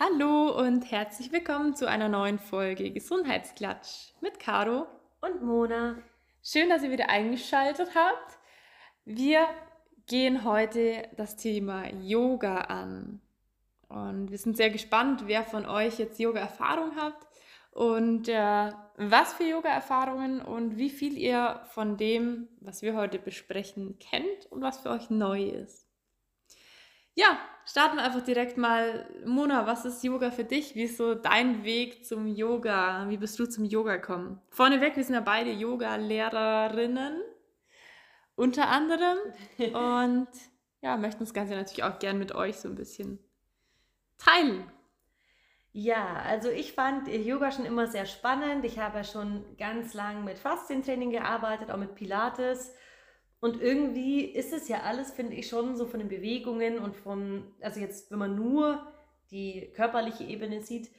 Hallo und herzlich willkommen zu einer neuen Folge Gesundheitsklatsch mit Caro und Mona. Schön, dass ihr wieder eingeschaltet habt. Wir gehen heute das Thema Yoga an. Und wir sind sehr gespannt, wer von euch jetzt Yoga-Erfahrung habt und äh, was für Yoga-Erfahrungen und wie viel ihr von dem, was wir heute besprechen, kennt und was für euch neu ist. Ja, starten wir einfach direkt mal. Mona, was ist Yoga für dich? Wie ist so dein Weg zum Yoga? Wie bist du zum Yoga gekommen? Vorneweg, wir sind ja beide Yoga-Lehrerinnen, unter anderem. Und ja, möchten das Ganze natürlich auch gern mit euch so ein bisschen teilen. Ja, also ich fand Yoga schon immer sehr spannend. Ich habe ja schon ganz lang mit Faszientraining gearbeitet, auch mit Pilates. Und irgendwie ist es ja alles, finde ich, schon so von den Bewegungen und von, also jetzt, wenn man nur die körperliche Ebene sieht,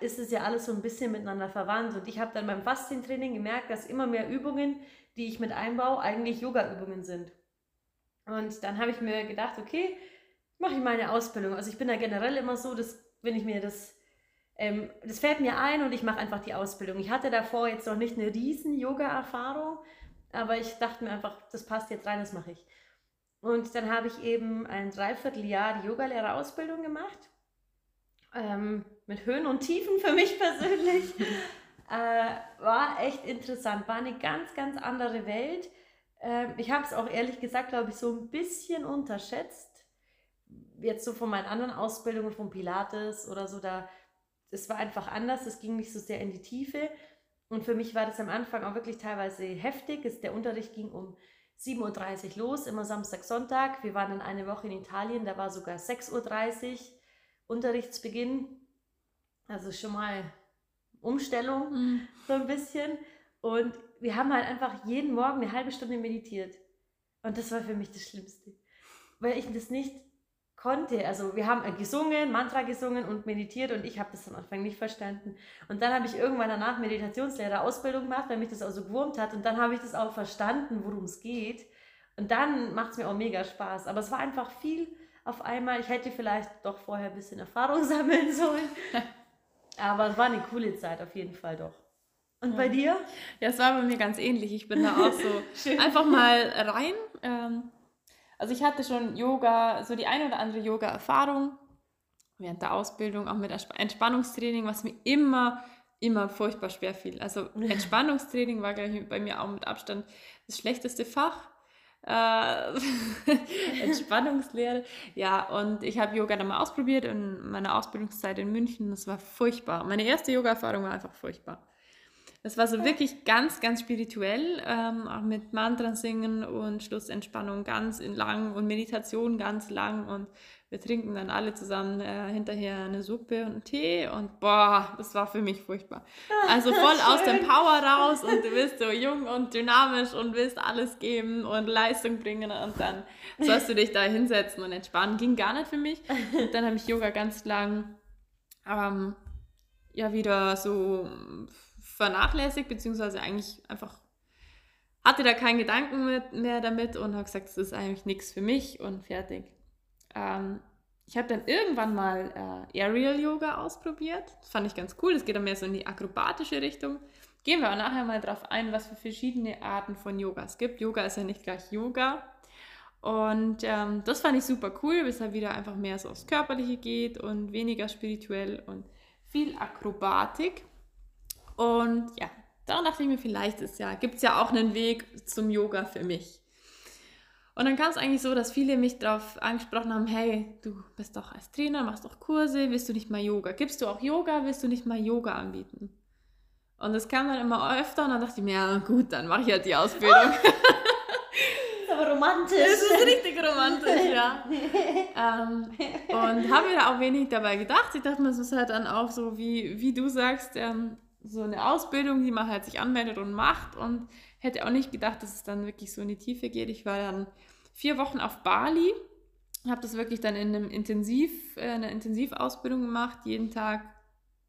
ist es ja alles so ein bisschen miteinander verwandt. Und ich habe dann beim Faszientraining gemerkt, dass immer mehr Übungen, die ich mit einbaue, eigentlich Yoga-Übungen sind. Und dann habe ich mir gedacht, okay, mache ich meine Ausbildung. Also ich bin da generell immer so, dass wenn ich mir das, ähm, das fällt mir ein und ich mache einfach die Ausbildung. Ich hatte davor jetzt noch nicht eine riesen Yoga-Erfahrung, aber ich dachte mir einfach, das passt jetzt rein, das mache ich. Und dann habe ich eben ein Dreivierteljahr die Yogalehrerausbildung gemacht. Ähm, mit Höhen und Tiefen für mich persönlich. äh, war echt interessant, war eine ganz, ganz andere Welt. Äh, ich habe es auch ehrlich gesagt, glaube ich, so ein bisschen unterschätzt. Jetzt so von meinen anderen Ausbildungen, von Pilates oder so, da, es war einfach anders, es ging nicht so sehr in die Tiefe. Und für mich war das am Anfang auch wirklich teilweise heftig. Der Unterricht ging um 7.30 Uhr los, immer Samstag, Sonntag. Wir waren dann eine Woche in Italien, da war sogar 6.30 Uhr Unterrichtsbeginn. Also schon mal Umstellung, mhm. so ein bisschen. Und wir haben halt einfach jeden Morgen eine halbe Stunde meditiert. Und das war für mich das Schlimmste. Weil ich das nicht konnte. Also wir haben gesungen, Mantra gesungen und meditiert und ich habe das am Anfang nicht verstanden. Und dann habe ich irgendwann danach Meditationslehrer Ausbildung gemacht, weil mich das auch so gewurmt hat. Und dann habe ich das auch verstanden, worum es geht. Und dann macht es mir auch mega Spaß. Aber es war einfach viel auf einmal. Ich hätte vielleicht doch vorher ein bisschen Erfahrung sammeln sollen. Aber es war eine coole Zeit auf jeden Fall doch. Und bei dir? Ja, es war bei mir ganz ähnlich. Ich bin da auch so einfach mal rein. Ähm, also ich hatte schon Yoga, so die eine oder andere Yoga-Erfahrung während der Ausbildung, auch mit Entspannungstraining, was mir immer, immer furchtbar schwer fiel. Also Entspannungstraining war gleich bei mir auch mit Abstand das schlechteste Fach. Äh, Entspannungslehre. Ja, und ich habe Yoga dann mal ausprobiert in meiner Ausbildungszeit in München. Das war furchtbar. Meine erste Yoga-Erfahrung war einfach furchtbar. Das war so wirklich ganz, ganz spirituell, ähm, auch mit Mantren singen und Schlussentspannung ganz lang und Meditation ganz lang und wir trinken dann alle zusammen äh, hinterher eine Suppe und einen Tee und boah, das war für mich furchtbar. Also voll aus dem Power raus und du bist so jung und dynamisch und willst alles geben und Leistung bringen und dann sollst du dich da hinsetzen und entspannen. Ging gar nicht für mich. Und dann habe ich Yoga ganz lang ähm, ja wieder so vernachlässigt, beziehungsweise eigentlich einfach hatte da keinen Gedanken mehr damit und habe gesagt, das ist eigentlich nichts für mich und fertig. Ähm, ich habe dann irgendwann mal äh, Aerial Yoga ausprobiert. Das fand ich ganz cool. Das geht dann mehr so in die akrobatische Richtung. Gehen wir auch nachher mal drauf ein, was für verschiedene Arten von Yoga es gibt. Yoga ist ja nicht gleich Yoga. Und ähm, das fand ich super cool, weshalb wieder einfach mehr so aufs Körperliche geht und weniger spirituell und viel Akrobatik. Und ja, da dachte ich mir, vielleicht ja, gibt es ja auch einen Weg zum Yoga für mich. Und dann kam es eigentlich so, dass viele mich darauf angesprochen haben, hey, du bist doch als Trainer, machst doch Kurse, willst du nicht mal Yoga? Gibst du auch Yoga, willst du nicht mal Yoga anbieten? Und das kam dann immer öfter und dann dachte ich mir, ja gut, dann mache ich halt die Ausbildung. ist aber romantisch. Das ist richtig romantisch, ja. ähm, und habe mir da auch wenig dabei gedacht. Ich dachte mir, es ist halt dann auch so, wie, wie du sagst, ähm, so eine Ausbildung, die man halt sich anmeldet und macht. Und hätte auch nicht gedacht, dass es dann wirklich so in die Tiefe geht. Ich war dann vier Wochen auf Bali, habe das wirklich dann in einem Intensiv, äh, einer Intensivausbildung gemacht, jeden Tag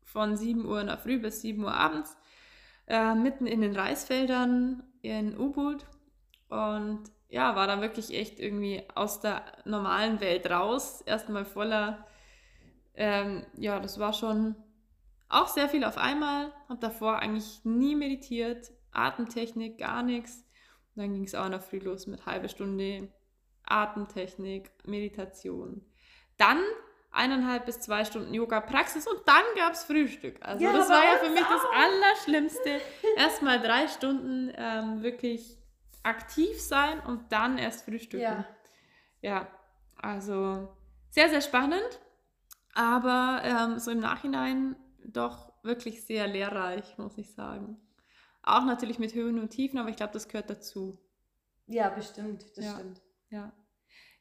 von 7 Uhr in der Früh bis 7 Uhr abends, äh, mitten in den Reisfeldern in Ubud und ja, war dann wirklich echt irgendwie aus der normalen Welt raus, erstmal voller ähm, ja, das war schon auch sehr viel auf einmal. Habe davor eigentlich nie meditiert, Atemtechnik, gar nichts. Und dann ging es auch in der Früh los mit halbe Stunde Atemtechnik, Meditation. Dann eineinhalb bis zwei Stunden Yoga-Praxis und dann gab es Frühstück. Also ja, das war ja für mich auch. das Allerschlimmste. Erstmal drei Stunden ähm, wirklich aktiv sein und dann erst frühstücken. Ja. ja, also sehr, sehr spannend, aber ähm, so im Nachhinein doch wirklich sehr lehrreich, muss ich sagen. Auch natürlich mit Höhen und Tiefen, aber ich glaube, das gehört dazu. Ja, bestimmt, das ja. stimmt. Ja.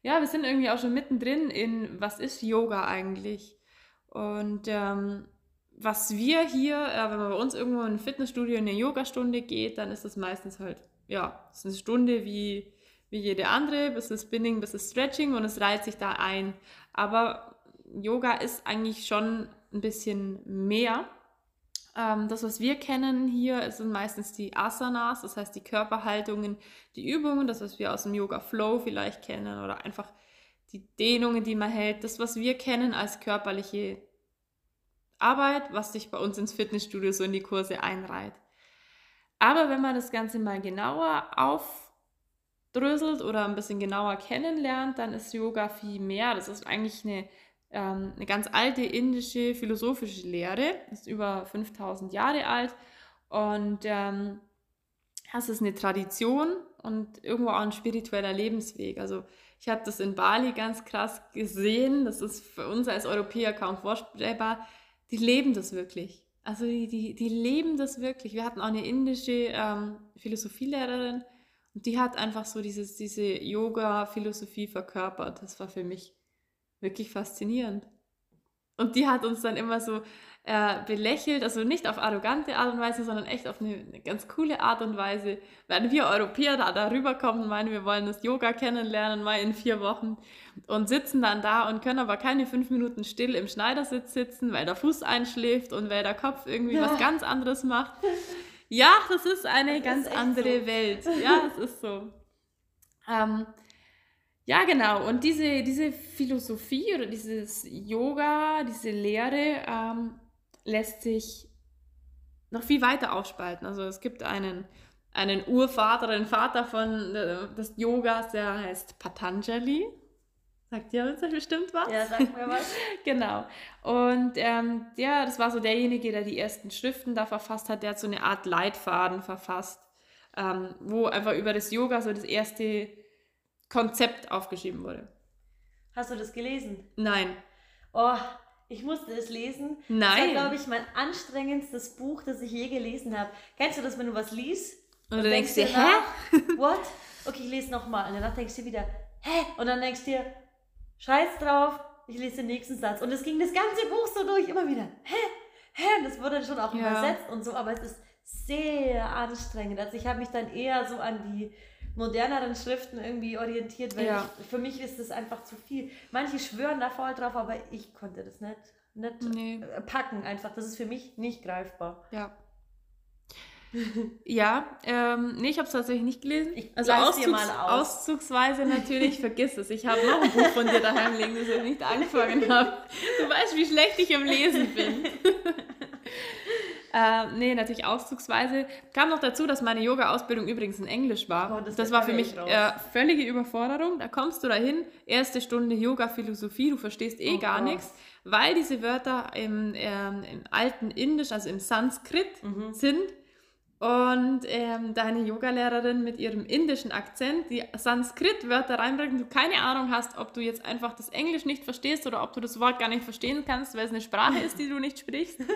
Ja, wir sind irgendwie auch schon mittendrin in, was ist Yoga eigentlich? Und ähm, was wir hier, äh, wenn man bei uns irgendwo in ein Fitnessstudio in eine Yogastunde geht, dann ist das meistens halt, ja, es ist eine Stunde wie, wie jede andere, bis das Spinning, bis das Stretching und es reiht sich da ein. Aber Yoga ist eigentlich schon ein bisschen mehr. Ähm, das, was wir kennen hier, sind meistens die Asanas, das heißt die Körperhaltungen, die Übungen, das, was wir aus dem Yoga Flow vielleicht kennen oder einfach die Dehnungen, die man hält, das, was wir kennen als körperliche Arbeit, was sich bei uns ins Fitnessstudio so in die Kurse einreiht. Aber wenn man das Ganze mal genauer aufdröselt oder ein bisschen genauer kennenlernt, dann ist Yoga viel mehr. Das ist eigentlich eine ähm, eine ganz alte indische philosophische Lehre, ist über 5000 Jahre alt und ähm, das ist eine Tradition und irgendwo auch ein spiritueller Lebensweg. Also ich habe das in Bali ganz krass gesehen, das ist für uns als Europäer kaum vorstellbar, die leben das wirklich. Also die, die, die leben das wirklich. Wir hatten auch eine indische ähm, Philosophielehrerin und die hat einfach so dieses, diese Yoga-Philosophie verkörpert. Das war für mich wirklich faszinierend. Und die hat uns dann immer so äh, belächelt, also nicht auf arrogante Art und Weise, sondern echt auf eine, eine, ganz coole Art und Weise. Wenn wir Europäer da darüber kommen und meinen, wir wollen das Yoga kennenlernen, mal in vier Wochen und sitzen dann da und können aber keine fünf Minuten still im Schneidersitz sitzen, weil der Fuß einschläft und weil der Kopf irgendwie ja. was ganz anderes macht. Ja, das ist eine das ganz ist andere so. Welt. Ja, es ist so. Ähm, ja, genau. Und diese, diese Philosophie oder dieses Yoga, diese Lehre ähm, lässt sich noch viel weiter aufspalten. Also es gibt einen, einen Urvater, einen Vater von äh, des Yogas, der heißt Patanjali. Sagt ihr uns bestimmt was? Ja, sagt mir was. genau. Und ähm, der, das war so derjenige, der die ersten Schriften da verfasst hat. Der hat so eine Art Leitfaden verfasst, ähm, wo einfach über das Yoga so das erste Konzept aufgeschrieben wurde. Hast du das gelesen? Nein. Oh, ich musste es lesen. Nein. Das war, glaube ich, mein anstrengendstes Buch, das ich je gelesen habe. Kennst du das, wenn du was liest? Und, und du denkst dir, hä? What? Okay, ich lese nochmal. Und danach denkst du wieder, hä? Und dann denkst du dir, scheiß drauf, ich lese den nächsten Satz. Und es ging das ganze Buch so durch, immer wieder, hä? Hä? Und das wurde schon auch ja. übersetzt und so, aber es ist sehr anstrengend. Also ich habe mich dann eher so an die moderneren Schriften irgendwie orientiert, weil ja. ich, für mich ist das einfach zu viel. Manche schwören da voll drauf, aber ich konnte das nicht, nicht nee. Packen einfach. Das ist für mich nicht greifbar. Ja. ja, ähm, nee, ich habe es tatsächlich nicht gelesen. Ich also Auszugs aus. auszugsweise natürlich, vergiss es. Ich habe noch ein Buch von dir daheim liegen, das ich nicht angefangen habe. Du weißt, wie schlecht ich im Lesen bin. Äh, nee, natürlich auszugsweise. Kam noch dazu, dass meine Yoga-Ausbildung übrigens in Englisch war. Oh, das, das war für mich äh, völlige Überforderung. Da kommst du dahin, erste Stunde Yoga-Philosophie, du verstehst eh oh, gar nichts, weil diese Wörter im, ähm, im alten Indisch, also im Sanskrit mhm. sind. Und ähm, deine Yogalehrerin mit ihrem indischen Akzent die Sanskrit-Wörter reinbringt, du keine Ahnung hast, ob du jetzt einfach das Englisch nicht verstehst oder ob du das Wort gar nicht verstehen kannst, weil es eine Sprache ist, die du nicht sprichst.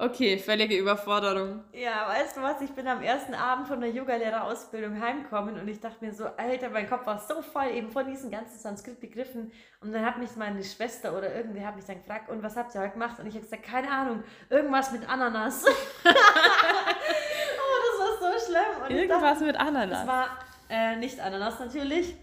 Okay, völlige Überforderung. Ja, weißt du was? Ich bin am ersten Abend von der Yogalehrerausbildung heimgekommen und ich dachte mir so, Alter, mein Kopf war so voll eben von diesen ganzen Sanskrit-Begriffen. Und dann hat mich meine Schwester oder irgendwer hat mich dann gefragt, und was habt ihr heute gemacht? Und ich habe gesagt, keine Ahnung, irgendwas mit Ananas. oh, das war so schlimm. Und irgendwas dachte, mit Ananas. Das war äh, nicht Ananas natürlich.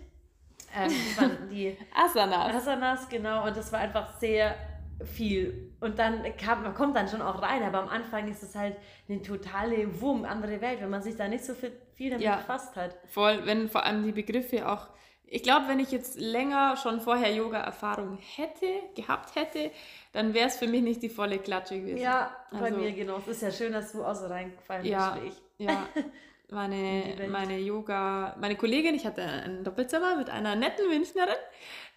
Ähm, das waren die Asanas. Asanas, genau. Und das war einfach sehr viel. Und dann kam, man kommt dann schon auch rein, aber am Anfang ist es halt eine totale Wurm, andere Welt, wenn man sich da nicht so viel, viel damit ja, befasst hat. Voll, wenn vor allem die Begriffe auch ich glaube, wenn ich jetzt länger schon vorher Yoga-Erfahrung hätte, gehabt hätte, dann wäre es für mich nicht die volle Klatsche gewesen. Ja, bei also, mir genau. Es ist ja schön, dass du auch so reingefallen ja, bist ich. Ja, meine, meine Yoga, meine Kollegin, ich hatte ein Doppelzimmer mit einer netten Münchnerin,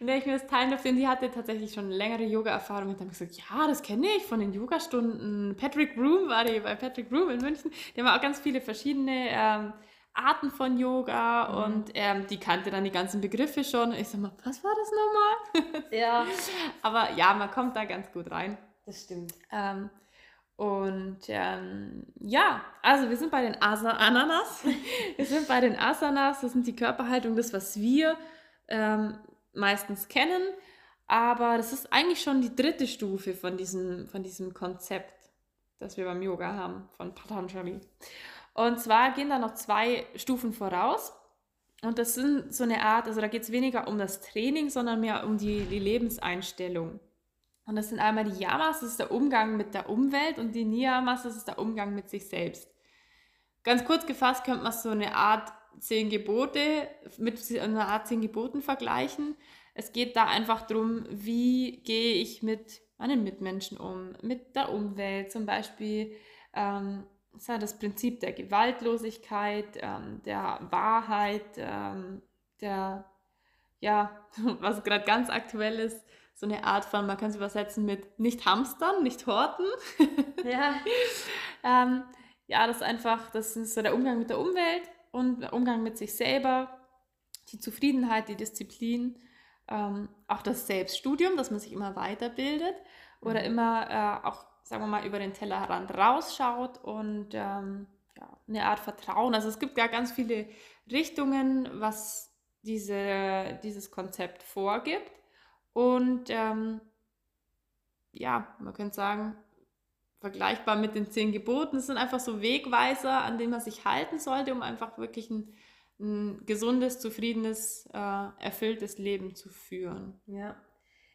in der ich mir das teilen durfte, und die hatte tatsächlich schon längere Yoga-Erfahrung und dann gesagt, ja, das kenne ich von den Yogastunden. Patrick Broom war die bei Patrick Broom in München. Die haben auch ganz viele verschiedene ähm, Arten von Yoga mhm. und ähm, die kannte dann die ganzen Begriffe schon. Ich sag mal, was war das nochmal? Ja. Aber ja, man kommt da ganz gut rein. Das stimmt. Ähm, und ähm, ja, also wir sind bei den Ananas. wir sind bei den Asanas. Das sind die Körperhaltung, das, was wir ähm, meistens kennen. Aber das ist eigentlich schon die dritte Stufe von diesem, von diesem Konzept, das wir beim Yoga haben, von Patanjali. Und zwar gehen da noch zwei Stufen voraus. Und das sind so eine Art, also da geht es weniger um das Training, sondern mehr um die, die Lebenseinstellung. Und das sind einmal die Yamas, das ist der Umgang mit der Umwelt und die Niyamas, das ist der Umgang mit sich selbst. Ganz kurz gefasst könnte man so eine Art zehn Gebote mit einer Art zehn Geboten vergleichen. Es geht da einfach darum, wie gehe ich mit meinen Mitmenschen um, mit der Umwelt zum Beispiel. Ähm, ja das Prinzip der Gewaltlosigkeit, ähm, der Wahrheit, ähm, der, ja, was gerade ganz aktuell ist, so eine Art von, man kann es übersetzen mit nicht hamstern, nicht horten. Ja. ähm, ja, das ist einfach, das ist so der Umgang mit der Umwelt und der Umgang mit sich selber, die Zufriedenheit, die Disziplin, ähm, auch das Selbststudium, dass man sich immer weiterbildet oder mhm. immer äh, auch, sagen wir mal, über den Tellerrand rausschaut und ähm, ja, eine Art Vertrauen. Also es gibt ja ganz viele Richtungen, was diese, dieses Konzept vorgibt. Und ähm, ja, man könnte sagen, vergleichbar mit den zehn Geboten. Es sind einfach so Wegweiser, an denen man sich halten sollte, um einfach wirklich ein, ein gesundes, zufriedenes, äh, erfülltes Leben zu führen. Ja.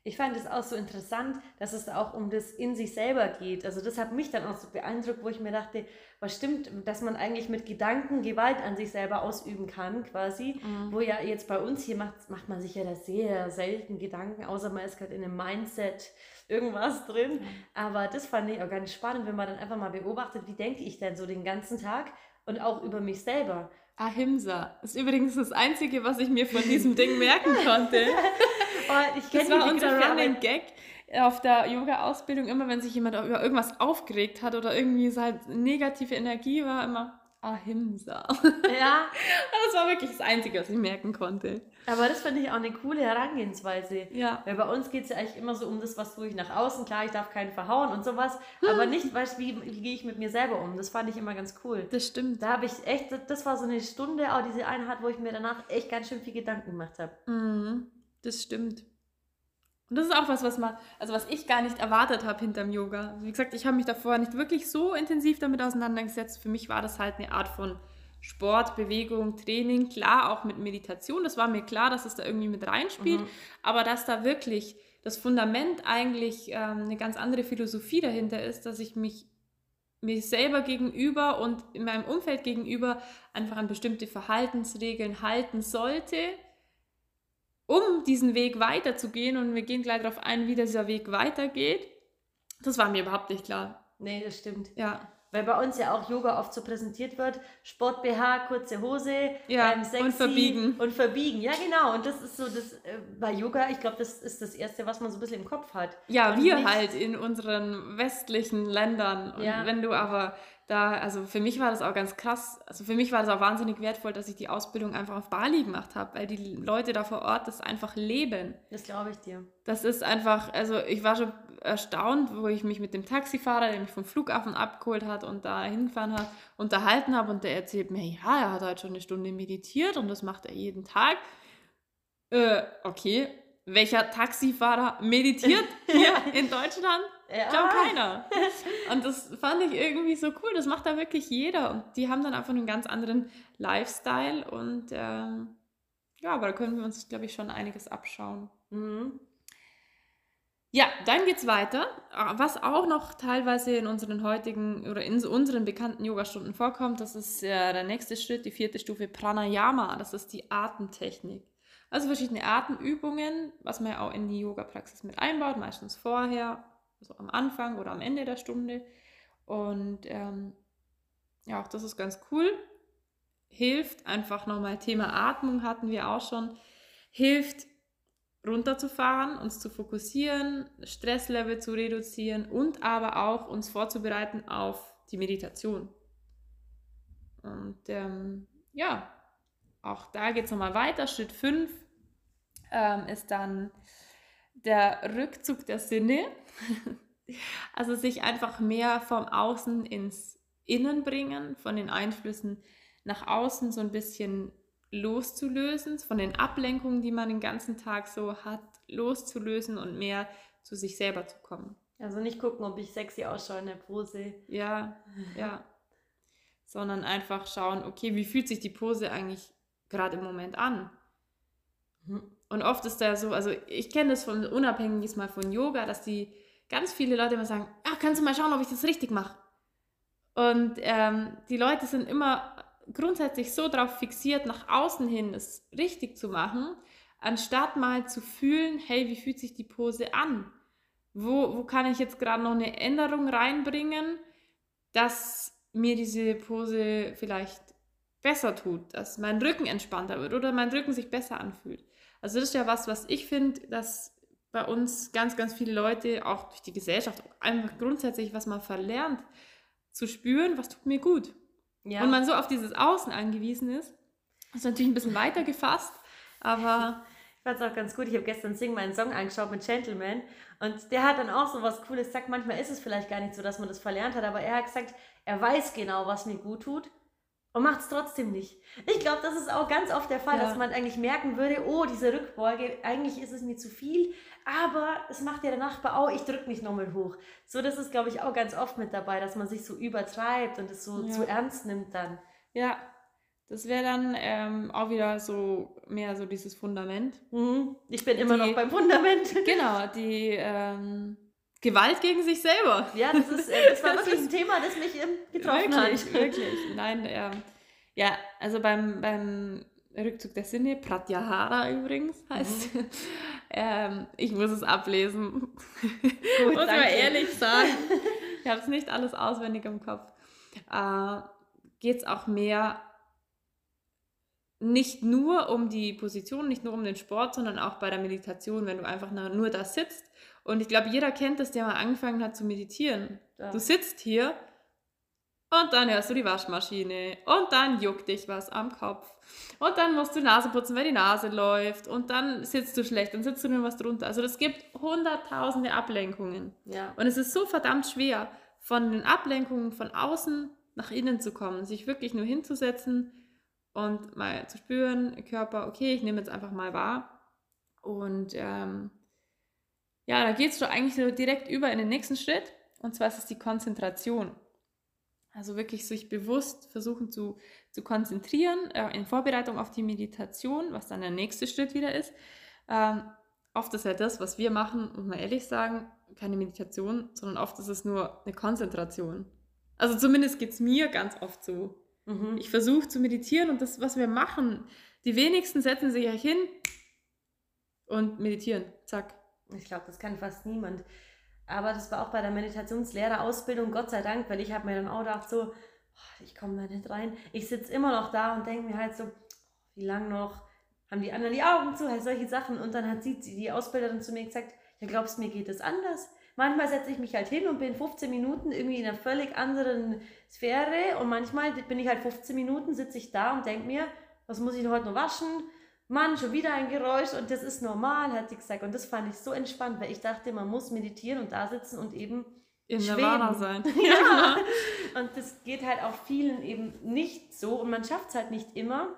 Ich fand es auch so interessant, dass es auch um das in sich selber geht. Also das hat mich dann auch so beeindruckt, wo ich mir dachte, was stimmt, dass man eigentlich mit Gedanken Gewalt an sich selber ausüben kann, quasi. Mhm. Wo ja jetzt bei uns hier macht, macht man sich ja da sehr selten Gedanken, außer man ist gerade in einem Mindset irgendwas drin. Aber das fand ich auch ganz spannend, wenn man dann einfach mal beobachtet, wie denke ich denn so den ganzen Tag und auch über mich selber. Ahimsa ist übrigens das Einzige, was ich mir von diesem Ding merken konnte. oh, das war unser Running Gag auf der Yoga-Ausbildung. Immer wenn sich jemand über irgendwas aufgeregt hat oder irgendwie so halt negative Energie war, immer Ahimsa. Ja. das war wirklich das Einzige, was ich merken konnte. Aber das finde ich auch eine coole Herangehensweise. Ja. Weil bei uns geht es ja eigentlich immer so um das, was tue ich nach außen. Klar, ich darf keinen verhauen und sowas. Hm. Aber nicht, weißt wie, wie gehe ich mit mir selber um. Das fand ich immer ganz cool. Das stimmt. Da habe ich echt, das war so eine Stunde, auch diese Einheit, wo ich mir danach echt ganz schön viel Gedanken gemacht habe. Mhm. Das stimmt. Und das ist auch was, was man, also was ich gar nicht erwartet habe hinterm Yoga. Wie gesagt, ich habe mich davor nicht wirklich so intensiv damit auseinandergesetzt. Für mich war das halt eine Art von Sport, Bewegung, Training, klar auch mit Meditation. Das war mir klar, dass es da irgendwie mit reinspielt. Mhm. Aber dass da wirklich das Fundament eigentlich ähm, eine ganz andere Philosophie dahinter ist, dass ich mich mir selber gegenüber und in meinem Umfeld gegenüber einfach an bestimmte Verhaltensregeln halten sollte, um diesen Weg weiterzugehen. Und wir gehen gleich darauf ein, wie dieser Weg weitergeht. Das war mir überhaupt nicht klar. Nee, das stimmt. Ja. Weil bei uns ja auch Yoga oft so präsentiert wird. Sport BH, kurze Hose, ja, ähm, sexy und verbiegen. Und verbiegen, ja genau. Und das ist so, das äh, bei Yoga, ich glaube, das ist das Erste, was man so ein bisschen im Kopf hat. Ja, und wir halt in unseren westlichen Ländern. Und ja. wenn du aber da, also für mich war das auch ganz krass. Also für mich war das auch wahnsinnig wertvoll, dass ich die Ausbildung einfach auf Bali gemacht habe, weil die Leute da vor Ort das einfach leben. Das glaube ich dir. Das ist einfach, also ich war schon erstaunt, wo ich mich mit dem Taxifahrer, der mich vom Flughafen abgeholt hat und da hingefahren hat, unterhalten habe und der erzählt mir, ja, er hat halt schon eine Stunde meditiert und das macht er jeden Tag. Äh, okay, welcher Taxifahrer meditiert hier in Deutschland? Ja. Ich glaube keiner. Und das fand ich irgendwie so cool. Das macht da wirklich jeder. Und die haben dann einfach einen ganz anderen Lifestyle. Und ähm, ja, aber da können wir uns, glaube ich, schon einiges abschauen. Mhm. Ja, dann geht's weiter. Was auch noch teilweise in unseren heutigen oder in unseren bekannten Yogastunden vorkommt, das ist äh, der nächste Schritt, die vierte Stufe Pranayama. Das ist die Atemtechnik. Also verschiedene Atemübungen, was man ja auch in die Yoga-Praxis mit einbaut, meistens vorher, also am Anfang oder am Ende der Stunde. Und ähm, ja, auch das ist ganz cool. Hilft einfach nochmal, Thema Atmung hatten wir auch schon, hilft runterzufahren, uns zu fokussieren, Stresslevel zu reduzieren und aber auch uns vorzubereiten auf die Meditation. Und ähm, ja, auch da geht es nochmal weiter. Schritt 5 ähm, ist dann der Rückzug der Sinne. also sich einfach mehr vom Außen ins Innen bringen, von den Einflüssen nach außen so ein bisschen loszulösen, von den Ablenkungen, die man den ganzen Tag so hat, loszulösen und mehr zu sich selber zu kommen. Also nicht gucken, ob ich sexy ausschaue in der Pose. Ja, ja. Sondern einfach schauen, okay, wie fühlt sich die Pose eigentlich gerade im Moment an? Und oft ist da so, also ich kenne das von unabhängig mal von Yoga, dass die ganz viele Leute immer sagen, ach, kannst du mal schauen, ob ich das richtig mache. Und ähm, die Leute sind immer grundsätzlich so darauf fixiert, nach außen hin es richtig zu machen, anstatt mal zu fühlen, hey, wie fühlt sich die Pose an? Wo, wo kann ich jetzt gerade noch eine Änderung reinbringen, dass mir diese Pose vielleicht besser tut, dass mein Rücken entspannter wird oder mein Rücken sich besser anfühlt. Also das ist ja was, was ich finde, dass bei uns ganz, ganz viele Leute, auch durch die Gesellschaft, einfach grundsätzlich, was man verlernt, zu spüren, was tut mir gut. Ja. Und man so auf dieses Außen angewiesen ist. Das ist natürlich ein bisschen weiter gefasst, aber. Ich fand es auch ganz gut. Ich habe gestern Sing meinen Song angeschaut mit Gentleman und der hat dann auch so was Cooles gesagt. Manchmal ist es vielleicht gar nicht so, dass man das verlernt hat, aber er hat gesagt, er weiß genau, was mir gut tut und macht es trotzdem nicht. Ich glaube, das ist auch ganz oft der Fall, ja. dass man eigentlich merken würde, oh, diese Rückbeuge, eigentlich ist es mir zu viel, aber es macht ja der Nachbar, oh, ich drücke mich nochmal hoch. So, das ist, glaube ich, auch ganz oft mit dabei, dass man sich so übertreibt und es so ja. zu ernst nimmt dann. Ja, das wäre dann ähm, auch wieder so mehr so dieses Fundament. Mhm. Ich bin immer die, noch beim Fundament. Genau, die ähm, Gewalt gegen sich selber. Ja, das, ist, äh, das war wirklich ein Thema, das mich ähm, getroffen wirklich, hat. Wirklich, Nein, ähm, ja, also beim, beim Rückzug der Sinne, Pratyahara übrigens heißt. Mhm. ähm, ich muss es ablesen. Gut, muss man ehrlich sagen. Ich habe es nicht alles auswendig im Kopf. Äh, Geht es auch mehr nicht nur um die Position, nicht nur um den Sport, sondern auch bei der Meditation, wenn du einfach nur da sitzt. Und ich glaube, jeder kennt das, der mal angefangen hat zu meditieren. Ja. Du sitzt hier und dann hörst du die Waschmaschine und dann juckt dich was am Kopf. Und dann musst du Nase putzen, weil die Nase läuft. Und dann sitzt du schlecht, dann sitzt du nur was drunter. Also es gibt hunderttausende Ablenkungen. Ja. Und es ist so verdammt schwer, von den Ablenkungen von außen nach innen zu kommen, sich wirklich nur hinzusetzen und mal zu spüren, Körper, okay, ich nehme jetzt einfach mal wahr. Und ähm, ja, da geht es schon eigentlich so direkt über in den nächsten Schritt. Und zwar ist es die Konzentration. Also wirklich sich bewusst versuchen zu, zu konzentrieren äh, in Vorbereitung auf die Meditation, was dann der nächste Schritt wieder ist. Ähm, oft ist ja das, was wir machen, muss man ehrlich sagen, keine Meditation, sondern oft ist es nur eine Konzentration. Also zumindest geht es mir ganz oft so. Mhm. Ich versuche zu meditieren und das, was wir machen, die wenigsten setzen sich ja hin und meditieren. Zack. Ich glaube, das kann fast niemand. Aber das war auch bei der Meditationslehrerausbildung, Gott sei Dank, weil ich habe mir dann auch gedacht, so, ich komme da nicht rein. Ich sitze immer noch da und denke mir halt so, wie lange noch? Haben die anderen die Augen zu? Halt solche Sachen. Und dann hat sie, die Ausbilderin zu mir gesagt, ja, glaubst mir geht es anders? Manchmal setze ich mich halt hin und bin 15 Minuten irgendwie in einer völlig anderen Sphäre und manchmal bin ich halt 15 Minuten, sitze ich da und denke mir, was muss ich heute noch waschen? Mann, schon wieder ein Geräusch und das ist normal, hat sie gesagt. Und das fand ich so entspannt, weil ich dachte, man muss meditieren und da sitzen und eben in Nirvana sein. ja. Und das geht halt auch vielen eben nicht so und man schafft es halt nicht immer.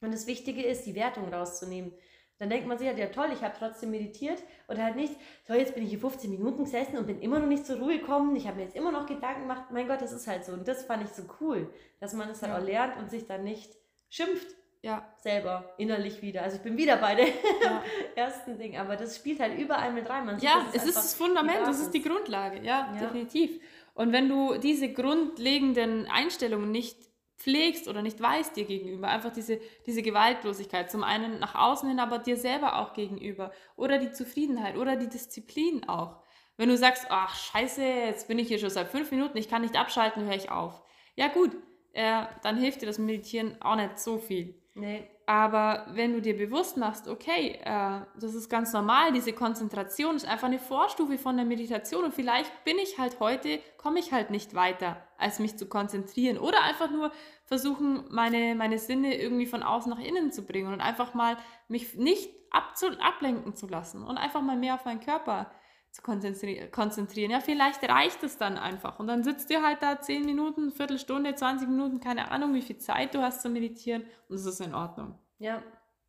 Und das Wichtige ist, die Wertung rauszunehmen. Dann denkt man sich halt, ja toll, ich habe trotzdem meditiert oder halt nicht, toll, jetzt bin ich hier 15 Minuten gesessen und bin immer noch nicht zur Ruhe gekommen, ich habe mir jetzt immer noch Gedanken gemacht, mein Gott, das ist halt so. Und das fand ich so cool, dass man es halt ja. auch lernt und sich dann nicht schimpft, ja. selber innerlich wieder. Also ich bin wieder bei dem ja. ersten Ding, aber das spielt halt überall mit rein. Man ja, es ist das Fundament, das ist die Grundlage, ja, ja, definitiv. Und wenn du diese grundlegenden Einstellungen nicht pflegst oder nicht weißt dir gegenüber. Einfach diese, diese Gewaltlosigkeit. Zum einen nach außen hin, aber dir selber auch gegenüber. Oder die Zufriedenheit oder die Disziplin auch. Wenn du sagst, ach scheiße, jetzt bin ich hier schon seit fünf Minuten, ich kann nicht abschalten, höre ich auf. Ja gut, äh, dann hilft dir das Meditieren auch nicht so viel. Nee. Aber wenn du dir bewusst machst, okay, äh, das ist ganz normal, diese Konzentration ist einfach eine Vorstufe von der Meditation und vielleicht bin ich halt heute, komme ich halt nicht weiter, als mich zu konzentrieren oder einfach nur versuchen, meine, meine Sinne irgendwie von außen nach innen zu bringen und einfach mal mich nicht abzu ablenken zu lassen und einfach mal mehr auf meinen Körper zu konzentrieren. Ja, vielleicht reicht es dann einfach. Und dann sitzt ihr halt da 10 Minuten, Viertelstunde, 20 Minuten, keine Ahnung, wie viel Zeit du hast zu meditieren und es ist in Ordnung. Ja.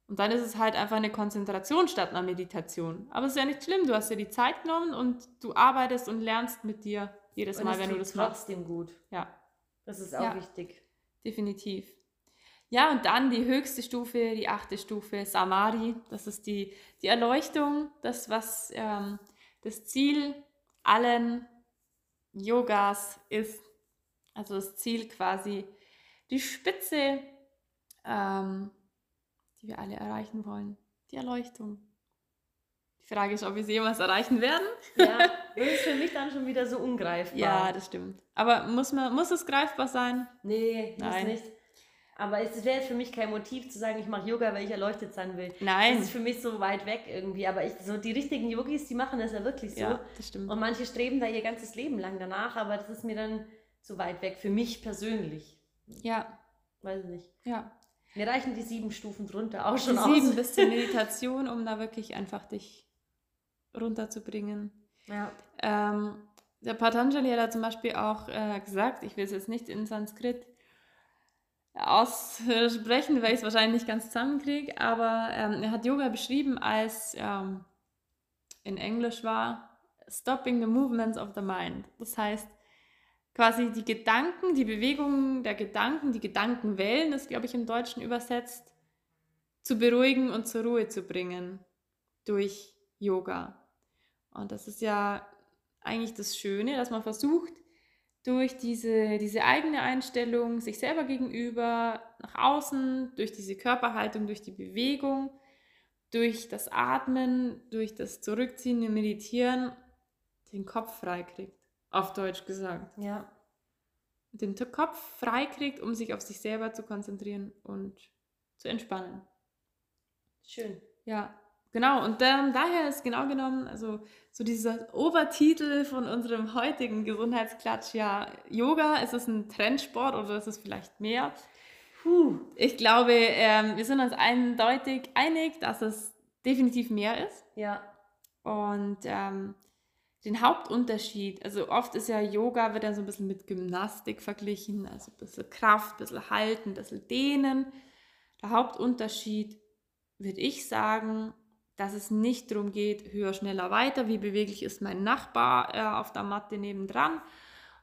Und dann ist es halt einfach eine Konzentration statt einer Meditation. Aber es ist ja nicht schlimm, du hast dir die Zeit genommen und du arbeitest und lernst mit dir jedes Und Mal, wenn du das machst. trotzdem gut. Ja, Das ist auch Ja. wichtig. definitiv. Ja, und dann die höchste Stufe, die achte Stufe, Samadhi. Das ist die, die Erleuchtung, das, was ähm, das Ziel allen Yogas ist. Also das Ziel quasi, die Spitze, ähm, die wir alle erreichen wollen. Die Erleuchtung. Die Frage ist, ob wir sie jemals erreichen werden. Ja, das ist für mich dann schon wieder so ungreifbar. Ja, das stimmt. Aber muss, man, muss es greifbar sein? Nee, das Nein. nicht. Aber es wäre jetzt für mich kein Motiv zu sagen, ich mache Yoga, weil ich erleuchtet sein will. Nein. Das ist für mich so weit weg irgendwie. Aber ich, so die richtigen Yogis, die machen das ja wirklich so. Ja, das stimmt. Und manche streben da ihr ganzes Leben lang danach, aber das ist mir dann zu weit weg. Für mich persönlich. Ja, Weiß ich nicht. ja. Mir reichen die sieben Stufen drunter auch Die schon sieben aus. bis zur Meditation, um da wirklich einfach dich runterzubringen. Ja. Ähm, der Patanjali hat da zum Beispiel auch äh, gesagt, ich will es jetzt nicht in Sanskrit aussprechen, weil ich es wahrscheinlich nicht ganz zusammenkriege, aber ähm, er hat Yoga beschrieben als ähm, in Englisch war Stopping the Movements of the Mind. Das heißt, quasi die Gedanken, die Bewegungen der Gedanken, die Gedankenwellen, ist glaube ich im Deutschen übersetzt, zu beruhigen und zur Ruhe zu bringen durch Yoga. Und das ist ja eigentlich das Schöne, dass man versucht, durch diese, diese eigene Einstellung sich selber gegenüber, nach außen, durch diese Körperhaltung, durch die Bewegung, durch das Atmen, durch das Zurückziehen im Meditieren, den Kopf freikriegt. Auf Deutsch gesagt. Ja. Den Kopf freikriegt, um sich auf sich selber zu konzentrieren und zu entspannen. Schön. Ja, genau. Und ähm, daher ist genau genommen, also so dieser Obertitel von unserem heutigen Gesundheitsklatsch, ja, Yoga, ist es ein Trendsport oder ist es vielleicht mehr? Puh. Ich glaube, ähm, wir sind uns eindeutig einig, dass es definitiv mehr ist. Ja. Und ähm, den Hauptunterschied, also oft ist ja Yoga, wird dann so ein bisschen mit Gymnastik verglichen, also ein bisschen Kraft, ein bisschen Halten, ein bisschen Dehnen. Der Hauptunterschied, würde ich sagen, dass es nicht darum geht, höher, schneller, weiter, wie beweglich ist mein Nachbar äh, auf der Matte nebendran,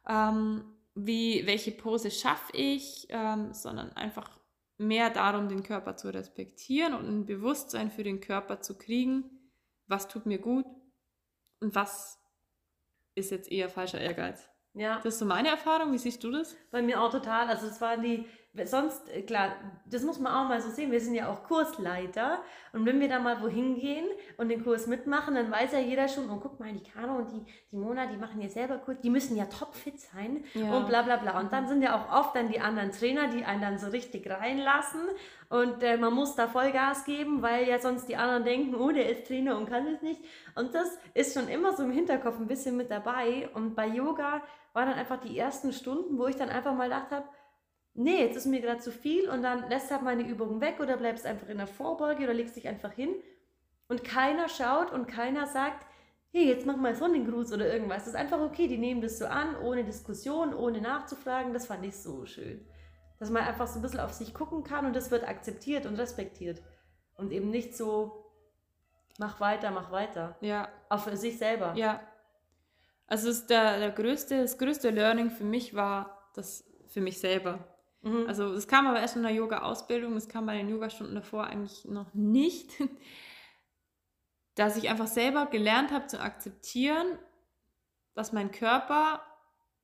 ähm, wie, welche Pose schaffe ich, ähm, sondern einfach mehr darum, den Körper zu respektieren und ein Bewusstsein für den Körper zu kriegen, was tut mir gut und was ist jetzt eher falscher Ehrgeiz. Ja. Das ist so meine Erfahrung. Wie siehst du das? Bei mir auch total. Also das waren die, sonst, äh, klar, das muss man auch mal so sehen. Wir sind ja auch Kursleiter. Und wenn wir da mal wohin gehen und den Kurs mitmachen, dann weiß ja jeder schon, oh, guck mal, die Caro und die, die Mona, die machen ja selber Kurs, die müssen ja topfit sein Ja. und bla bla bla. Und dann sind ja auch oft dann die anderen Trainer, die einen dann so richtig reinlassen. Und äh, man muss da Vollgas geben, weil ja sonst die anderen denken, oh, der ist Trainer und kann es nicht. Und das ist schon immer so im Hinterkopf ein bisschen mit dabei. Und bei Yoga war dann einfach die ersten Stunden, wo ich dann einfach mal gedacht habe, nee, jetzt ist mir gerade zu viel und dann lässt halt meine Übungen weg oder bleibst einfach in der Vorbeuge oder legst dich einfach hin und keiner schaut und keiner sagt, hey, jetzt mach mal Sonnengruß oder irgendwas. Das ist einfach okay, die nehmen das so an, ohne Diskussion, ohne nachzufragen. Das fand ich so schön. Dass man einfach so ein bisschen auf sich gucken kann und das wird akzeptiert und respektiert. Und eben nicht so, mach weiter, mach weiter. Ja, Auch für sich selber. ja. Also der, der größte, das größte Learning für mich war das für mich selber. Mhm. Also es kam aber erst in der Yoga-Ausbildung, es kam bei den Yogastunden davor eigentlich noch nicht, dass ich einfach selber gelernt habe zu akzeptieren, dass mein Körper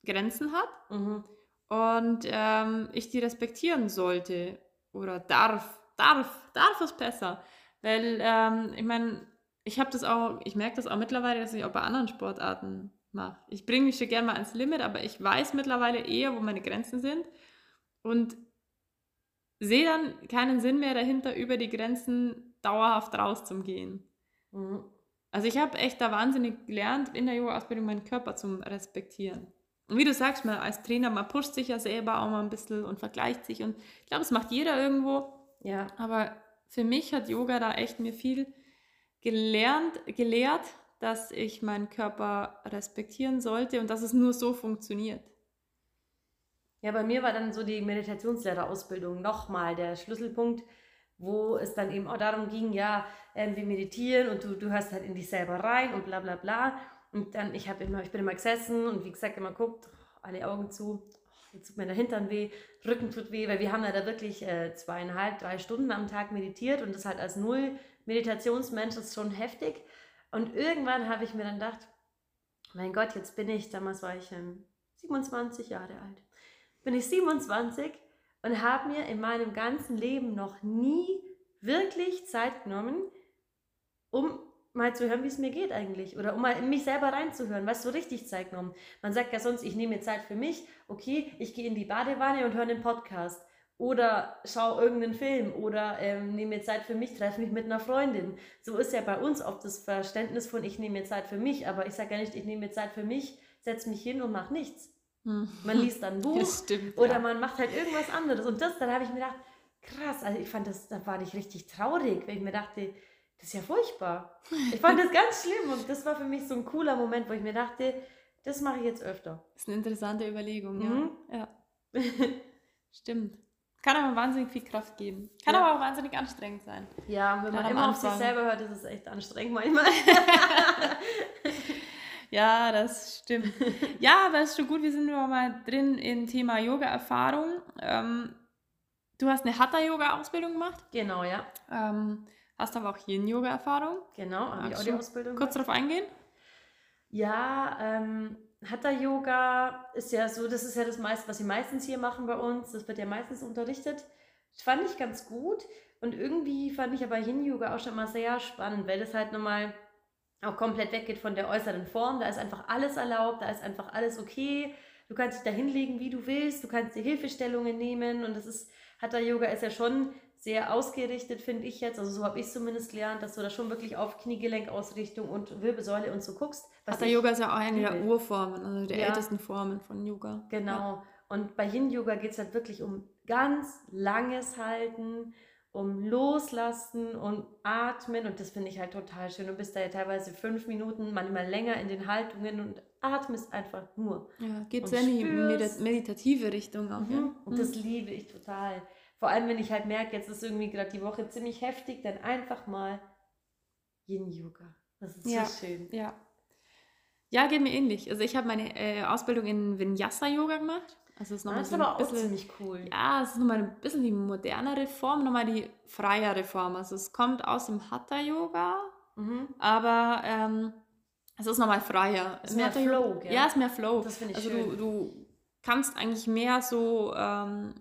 Grenzen hat Mhm. und ähm, ich die respektieren sollte oder darf, darf, darf es besser. Weil ähm, ich meine, ich habe das auch, ich merke das auch mittlerweile, dass ich auch bei anderen Sportarten mache. Ich bringe mich schon gerne mal ans Limit, aber ich weiß mittlerweile eher, wo meine Grenzen sind und sehe dann keinen Sinn mehr dahinter, über die Grenzen dauerhaft rauszugehen. Mhm. Also ich habe echt da wahnsinnig gelernt, in der Yoga-Ausbildung meinen Körper zu respektieren. Und wie du sagst, man als Trainer, man pusht sich ja selber auch mal ein bisschen und vergleicht sich. Und ich glaube, es macht jeder irgendwo. Ja. Aber für mich hat Yoga da echt mir viel gelernt, gelehrt, dass ich meinen Körper respektieren sollte und dass es nur so funktioniert. Ja, bei mir war dann so die Meditationslehrerausbildung nochmal der Schlüsselpunkt, wo es dann eben auch darum ging, ja, äh, wir meditieren und du, du hörst halt in dich selber rein und bla bla bla. Und dann, ich, immer, ich bin immer gesessen und wie gesagt, immer guckt, alle Augen zu, jetzt tut mir der Hintern weh, Rücken tut weh, weil wir haben ja da wirklich äh, zweieinhalb, drei Stunden am Tag meditiert und das halt als Null-Meditationsmensch ist schon heftig. Und irgendwann habe ich mir dann gedacht, mein Gott, jetzt bin ich, damals war ich ähm, 27 Jahre alt, bin ich 27 und habe mir in meinem ganzen Leben noch nie wirklich Zeit genommen, um mal zu hören, wie es mir geht eigentlich. Oder um mal in mich selber reinzuhören, was so richtig Zeit genommen. Man sagt ja sonst, ich nehme mir Zeit für mich, okay, ich gehe in die Badewanne und höre einen Podcast. Oder schaue irgendeinen Film oder ähm, nehme mir Zeit für mich, treffe mich mit einer Freundin. So ist ja bei uns oft das Verständnis von, ich nehme mir Zeit für mich, aber ich sage ja nicht, ich nehme mir Zeit für mich, setze mich hin und mache nichts. Hm. Man liest dann ein Buch stimmt, oder ja. man macht halt irgendwas anderes. Und das, dann habe ich mir gedacht, krass, also ich fand das, da war ich richtig traurig, weil ich mir dachte, das ist ja furchtbar. Ich fand das ganz schlimm und das war für mich so ein cooler Moment, wo ich mir dachte, das mache ich jetzt öfter. Das ist eine interessante Überlegung, mhm. ja. ja. Stimmt. Kann aber wahnsinnig viel Kraft geben. Kann ja. aber auch wahnsinnig anstrengend sein. Ja, wenn man immer auf sich selber hört, ist es echt anstrengend manchmal. ja, das stimmt. Ja, aber es ist schon gut, wir sind nur mal drin im Thema Yoga-Erfahrung. Ähm, du hast eine Hatha-Yoga-Ausbildung gemacht. Genau, ja. Ähm, Hast aber auch Yin-Yoga-Erfahrung. Genau, habe ich auch die Ausbildung. Kurz darauf eingehen? Ja, ähm, Hatha-Yoga ist ja so, das ist ja das meiste, was sie meistens hier machen bei uns. Das wird ja meistens unterrichtet. Das fand ich ganz gut. Und irgendwie fand ich aber Yin-Yoga auch schon mal sehr spannend, weil das halt nochmal auch komplett weggeht von der äußeren Form. Da ist einfach alles erlaubt, da ist einfach alles okay. Du kannst dich da hinlegen, wie du willst. Du kannst dir Hilfestellungen nehmen. Und das ist, Hatha-Yoga ist ja schon sehr ausgerichtet, finde ich jetzt. Also so habe ich zumindest gelernt, dass du da schon wirklich auf Kniegelenkausrichtung und Wirbelsäule und so guckst. Hatha Yoga ist ja auch eine der Urformen, also der ja. ältesten Formen von Yoga. Genau. Ja. Und bei Yin Yoga geht es halt wirklich um ganz langes Halten, um Loslassen und Atmen. Und das finde ich halt total schön. Du bist da ja teilweise fünf Minuten, manchmal länger in den Haltungen und atmest einfach nur. Ja, geht sehr in die meditative Richtung auch. Mhm. Ja. Und das mhm. liebe ich total. Vor allem, wenn ich halt merke, jetzt ist irgendwie gerade die Woche ziemlich heftig, dann einfach mal Yin-Yoga. Das ist ja, so schön. Ja. Ja, geht mir ähnlich. Also ich habe meine äh, Ausbildung in Vinyasa-Yoga gemacht. Also das ist, nochmal das ist so aber bisschen, auch ziemlich cool. Ja, es ist nochmal ein bisschen die modernere Form, nochmal die freiere Form. Also es kommt aus dem Hatha-Yoga, mhm. aber ähm, es ist nochmal freier. Es ist mehr Flow, gell? Ja, es ist mehr Flow. Das finde ich also schön. Du, du kannst eigentlich mehr so ähm,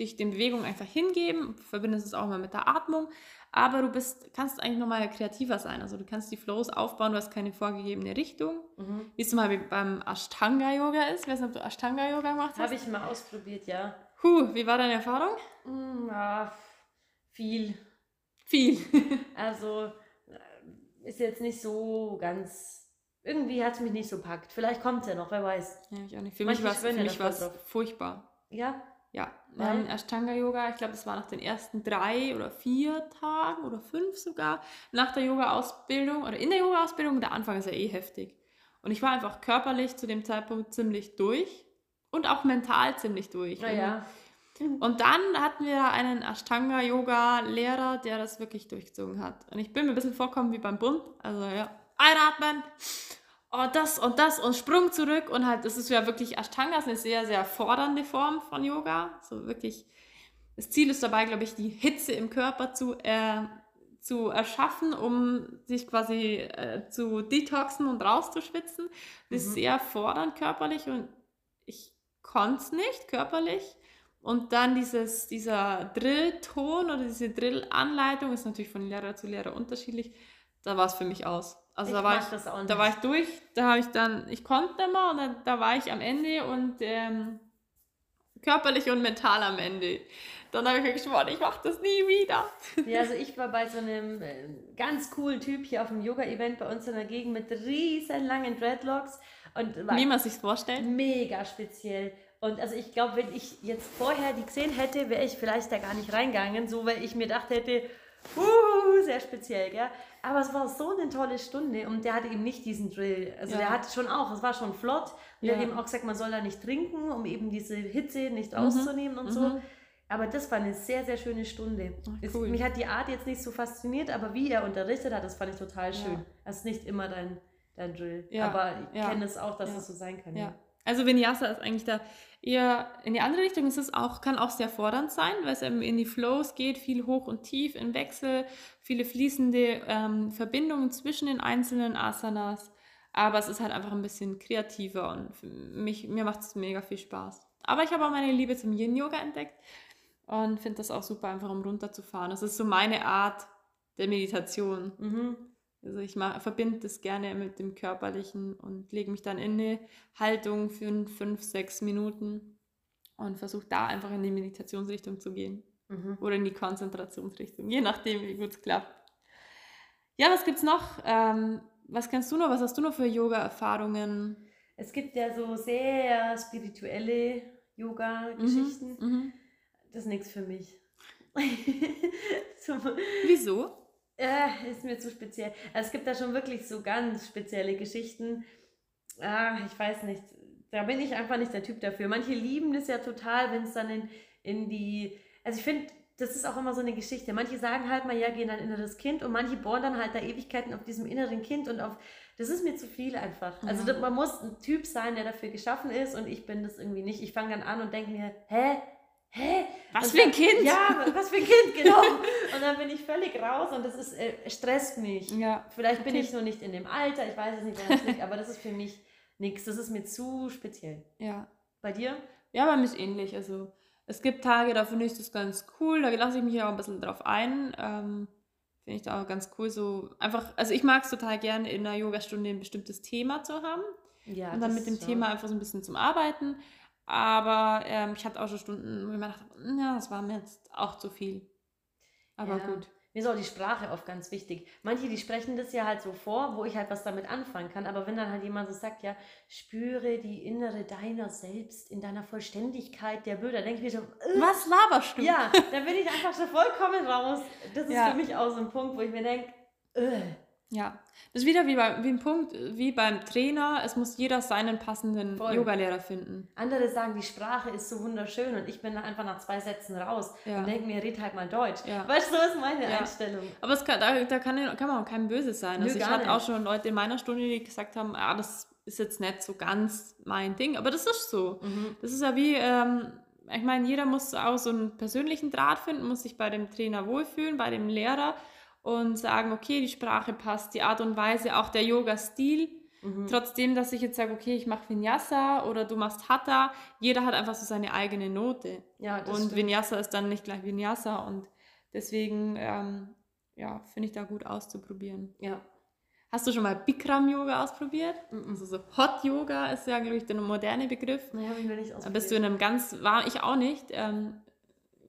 dich den Bewegungen einfach hingeben, verbindest es auch mal mit der Atmung, aber du bist, kannst eigentlich nochmal kreativer sein. Also du kannst die Flows aufbauen, du hast keine vorgegebene Richtung. Mhm. Wie es mal beim Ashtanga-Yoga ist. Ich weiß nicht, ob du Ashtanga-Yoga gemacht hast. Habe ich mal ausprobiert, ja. Huh, wie war deine Erfahrung? Mm, ja, viel. Viel. also äh, ist jetzt nicht so ganz irgendwie hat es mich nicht so packt. Vielleicht kommt es ja noch, wer weiß. Ja, ich auch nicht. Für Manche mich war es furchtbar. Ja? Ja, wir haben Ashtanga-Yoga, ich glaube, das war nach den ersten drei oder vier Tagen oder fünf sogar, nach der Yoga-Ausbildung oder in der Yoga-Ausbildung. Der Anfang ist ja eh heftig. Und ich war einfach körperlich zu dem Zeitpunkt ziemlich durch und auch mental ziemlich durch. Ja, ja. Und dann hatten wir einen Ashtanga-Yoga-Lehrer, der das wirklich durchgezogen hat. Und ich bin mir ein bisschen vorkommen wie beim Bund. Also ja, einatmen, oh, das und das und Sprung zurück und halt, das ist ja wirklich Ashtanga, ist eine sehr, sehr fordernde Form von Yoga. So wirklich, das Ziel ist dabei, glaube ich, die Hitze im Körper zu, äh, zu erschaffen, um sich quasi äh, zu detoxen und rauszuschwitzen. Das ist mhm. sehr fordernd körperlich und ich konnte es nicht körperlich. Und dann dieses, dieser Drillton oder diese Drillanleitung ist natürlich von Lehrer zu Lehrer unterschiedlich. Da war es für mich aus. Also Ich da war ich, da war ich nicht. durch, da habe ich dann, ich konnte immer und dann, da war ich am Ende und ähm, körperlich und mental am Ende. Dann habe ich mir geschworen, ich mache das nie wieder. Ja, also ich war bei so einem äh, ganz coolen Typ hier auf dem Yoga-Event bei uns in der Gegend mit riesen langen Dreadlocks und war Wie man sich vorstellt. mega speziell. Und also ich glaube, wenn ich jetzt vorher die gesehen hätte, wäre ich vielleicht da gar nicht reingegangen, so weil ich mir gedacht hätte, uh, sehr speziell, gell? Aber es war so eine tolle Stunde und der hatte eben nicht diesen Drill. Also Ja. der hatte schon auch, es war schon flott. Und der Ja. hat eben auch gesagt, man soll da nicht trinken, um eben diese Hitze nicht rauszunehmen und so. Mhm. Aber das war eine sehr, sehr schöne Stunde. Ach, Es, cool. mich hat die Art jetzt nicht so fasziniert, aber wie er unterrichtet hat, das fand ich total Ja. schön. Das ist nicht immer dein, dein Drill. Ja, Aber ich ja, kenne es auch, dass ja, es so sein kann. Also Vinyasa ist eigentlich da eher in die andere Richtung. Es ist auch, kann auch sehr fordernd sein, weil es eben in die Flows geht, viel hoch und tief im Wechsel, viele fließende ähm, Verbindungen zwischen den einzelnen Asanas. Aber es ist halt einfach ein bisschen kreativer und mich, mir macht es mega viel Spaß. Aber ich habe auch meine Liebe zum Yin-Yoga entdeckt und finde das auch super, einfach um runterzufahren. Das ist so meine Art der Meditation. Mhm. Also ich verbinde das gerne mit dem Körperlichen und lege mich dann in eine Haltung für fünf, sechs Minuten und versuche da einfach in die Meditationsrichtung zu gehen Mhm. oder in die Konzentrationsrichtung, je nachdem, wie gut es klappt. Ja, was gibt's noch? Ähm, was kennst du noch? Was hast du noch für Yoga-Erfahrungen? Es gibt ja so sehr spirituelle Yoga-Geschichten. Mhm. Das ist nichts für mich. so, Wieso? Äh, ist mir zu speziell. Es gibt da schon wirklich so ganz spezielle Geschichten. Ah, ich weiß nicht. Da bin ich einfach nicht der Typ dafür. Manche lieben das ja total, wenn es dann in, in die. Also ich finde, das ist auch immer so eine Geschichte. Manche sagen halt mal, ja, gehen ein inneres Kind und manche bohren dann halt da Ewigkeiten auf diesem inneren Kind und auf. Das ist mir zu viel einfach. Also Ja. man muss ein Typ sein, der dafür geschaffen ist und ich bin das irgendwie nicht. Ich fange dann an und denke mir, hä? Hä? Was für ein Kind? Ja, was für ein Kind, genau. Und dann bin ich völlig raus und das ist, äh, stresst mich. Ja. Vielleicht bin Okay. ich nur nicht in dem Alter, ich weiß es nicht, woran es liegt, aber das ist für mich nichts. Das ist mir zu speziell. Ja. Bei dir? Ja, bei mir ist ähnlich. Also es gibt Tage, da finde ich das ganz cool, da lasse ich mich auch ein bisschen drauf ein. Ähm, finde ich da auch ganz cool. So einfach, also ich mag es total gerne, in einer Yogastunde ein bestimmtes Thema zu haben. Ja. und dann mit dem schon. Thema einfach so ein bisschen zum Arbeiten. Aber ähm, ich hatte auch schon Stunden, wo ich mir dachte, ja, das war mir jetzt auch zu viel. Aber Ja. gut. Mir ist auch die Sprache oft ganz wichtig. Manche, die sprechen das ja halt so vor, wo ich halt was damit anfangen kann. Aber wenn dann halt jemand so sagt, ja, spüre die innere deiner selbst in deiner Vollständigkeit der Bilder, denke ich mir so, äh, Was laberst du? ja, dann bin ich einfach so vollkommen raus. Das ist Ja. für mich auch so ein Punkt, wo ich mir denke, äh, Ja, das ist wieder wie, bei, wie ein Punkt, wie beim Trainer. Es muss jeder seinen passenden Voll. Yogalehrer finden. Andere sagen, die Sprache ist so wunderschön und ich bin einfach nach zwei Sätzen raus Ja. und denke mir, red halt mal Deutsch. Ja. Weißt du, so ist meine Ja. Einstellung. Aber es kann, da, da kann, kann man auch kein Böses sein. Nö, Also ich hatte auch schon Leute in meiner Stunde, die gesagt haben, ah, das ist jetzt nicht so ganz mein Ding. Aber das ist so. Mhm. Das ist ja wie, ähm, ich meine, jeder muss auch so einen persönlichen Draht finden, muss sich bei dem Trainer wohlfühlen, bei dem Lehrer und sagen, okay, die Sprache passt, die Art und Weise, auch der Yoga-Stil. Mhm. Trotzdem, dass ich jetzt sage, okay, ich mache Vinyasa oder du machst Hatha, jeder hat einfach so seine eigene Note. Ja, das und stimmt. Vinyasa ist dann nicht gleich Vinyasa und deswegen, ähm, ja, finde ich da gut auszuprobieren. Ja. Hast du schon mal Bikram-Yoga ausprobiert? Mhm. Also so Hot-Yoga ist ja, glaube ich, der moderne Begriff. Nee, habe ich mir nicht Da ausprobiert. bist du in einem ganz, war ich auch nicht. Ähm,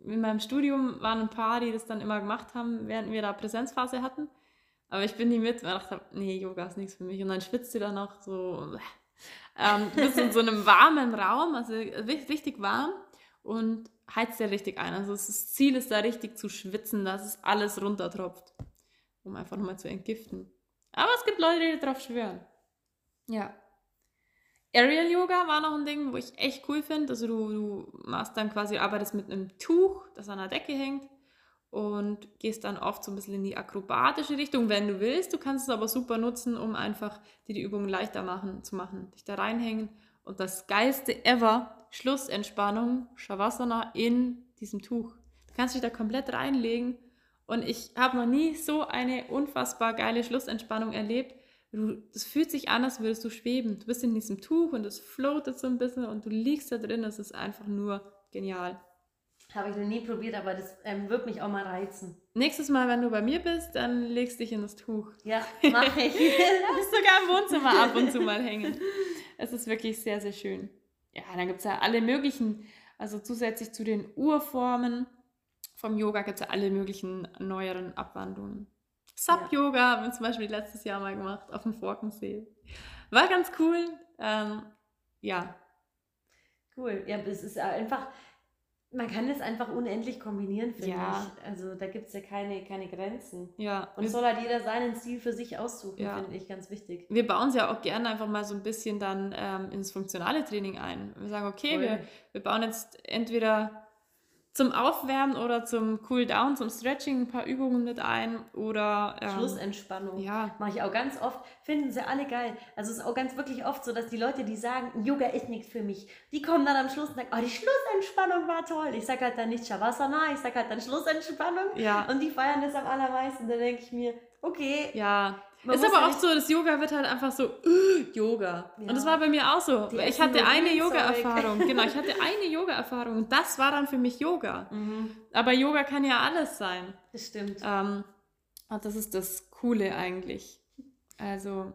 in meinem Studium waren ein paar, die das dann immer gemacht haben, während wir da Präsenzphase hatten. Aber ich bin nie mit, weil ich dachte, nee, Yoga ist nichts für mich. Und dann schwitzt du da noch so. Ähm, bist in so einem warmen Raum, also ri- richtig warm und heizt ja richtig ein. Also das Ziel ist da richtig zu schwitzen, dass es alles runtertropft, um einfach nochmal zu entgiften. Aber es gibt Leute, die darauf schwören. Ja. Aerial Yoga war noch ein Ding, wo ich echt cool finde. Also du, du machst dann quasi, arbeitest mit einem Tuch, das an der Decke hängt und gehst dann oft so ein bisschen in die akrobatische Richtung, wenn du willst. Du kannst es aber super nutzen, um einfach dir die Übungen leichter machen, zu machen. Dich da reinhängen und das geilste ever, Schlussentspannung, Shavasana in diesem Tuch. Du kannst dich da komplett reinlegen und ich habe noch nie so eine unfassbar geile Schlussentspannung erlebt, es fühlt sich an, als würdest du schweben. Du bist in diesem Tuch und es floatet so ein bisschen und du liegst da drin. Es ist einfach nur genial. Habe ich noch nie probiert, aber das ähm, wird mich auch mal reizen. Nächstes Mal, wenn du bei mir bist, dann legst dich in das Tuch. Ja, mache ich. Lass sogar im Wohnzimmer ab und zu mal hängen. Es ist wirklich sehr, sehr schön. Ja, dann gibt es ja alle möglichen, also zusätzlich zu den Urformen vom Yoga gibt es ja alle möglichen neueren Abwandlungen. Sub-Yoga ja. haben wir zum Beispiel letztes Jahr mal gemacht auf dem Forkensee. War ganz cool. Ähm, ja. Cool. Ja, es ist einfach, man kann es einfach unendlich kombinieren, finde ja. ich. Also da gibt es ja keine, keine Grenzen. Ja. Und soll halt jeder seinen Stil für sich aussuchen, ja. finde ich ganz wichtig. Wir bauen es ja auch gerne einfach mal so ein bisschen dann ähm, ins funktionale Training ein. Wir sagen, okay, wir, wir bauen jetzt entweder zum Aufwärmen oder zum Cooldown, zum Stretching ein paar Übungen mit ein oder ähm, Schlussentspannung. Ja. Mache ich auch ganz oft. Finden sie alle geil. Also es ist auch ganz wirklich oft so, dass die Leute, die sagen, Yoga ist nichts für mich, die kommen dann am Schluss und sagen, oh, die Schlussentspannung war toll. Ich sage halt dann nicht Shavasana, ich sage halt dann Schlussentspannung. Ja. Und die feiern das am allermeisten. Da denke ich mir, okay. Ja. Man ist aber oft so, das Yoga wird halt einfach so uh, Yoga. Ja. Und das war bei mir auch so. Die ich hatte eine Yoga-Erfahrung. genau, ich hatte eine Yoga-Erfahrung und das war dann für mich Yoga. Mhm. Aber Yoga kann ja alles sein. Das stimmt. Ähm, und das ist das Coole eigentlich. Also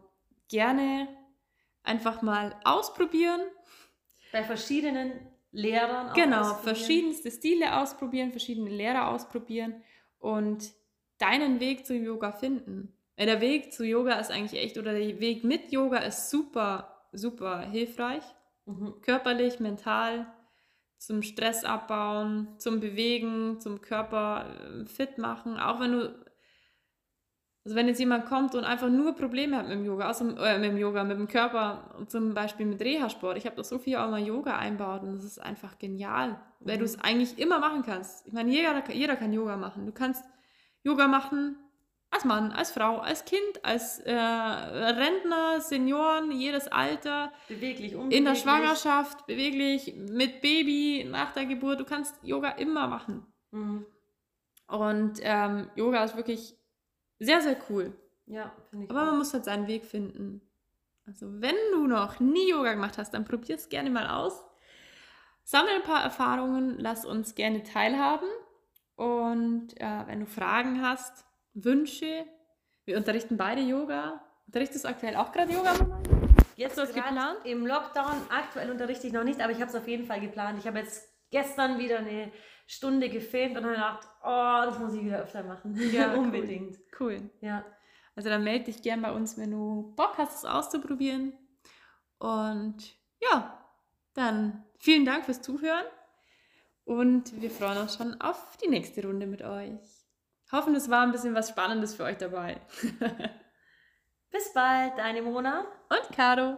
gerne einfach mal ausprobieren. Bei verschiedenen Lehrern auch Genau, verschiedenste Stile ausprobieren, verschiedene Lehrer ausprobieren und deinen Weg zum Yoga finden. Der Weg zu Yoga ist eigentlich echt, oder der Weg mit Yoga ist super, super hilfreich. Mhm. Körperlich, mental, zum Stress abbauen, zum Bewegen, zum Körper äh, fit machen. Auch wenn du, also wenn jetzt jemand kommt und einfach nur Probleme hat mit dem Yoga, äh, mit dem Yoga, mit dem Körper, zum Beispiel mit Reha-Sport. Ich habe da so viel auch mal Yoga einbaut und das ist einfach genial, mhm. weil du es eigentlich immer machen kannst. Ich meine, jeder, jeder kann Yoga machen. Du kannst Yoga machen, als Mann, als Frau, als Kind, als äh, Rentner, Senioren, jedes Alter. Beweglich, unbeweglich. In der Schwangerschaft, beweglich, mit Baby, nach der Geburt. Du kannst Yoga immer machen. Mhm. Und ähm, Yoga ist wirklich sehr, sehr cool. Ja, finde ich. Aber auch. man muss halt seinen Weg finden. Also, wenn du noch nie Yoga gemacht hast, dann probier es gerne mal aus. Sammle ein paar Erfahrungen, lass uns gerne teilhaben. Und äh, wenn du Fragen hast, Wünsche? Wir unterrichten beide Yoga. Unterrichtest du aktuell auch gerade Yoga? Jetzt was geplant? Im Lockdown aktuell unterrichte ich noch nicht, aber ich habe es auf jeden Fall geplant. Ich habe jetzt gestern wieder eine Stunde gefilmt und dann gedacht, oh, das muss ich wieder öfter machen. Ja, unbedingt. Cool. cool. Ja. Also dann melde dich gern bei uns, wenn du Bock hast, es auszuprobieren. Und ja, dann vielen Dank fürs Zuhören und wir freuen uns schon auf die nächste Runde mit euch. Hoffen, es war ein bisschen was Spannendes für euch dabei. Bis bald, deine Mona und Caro.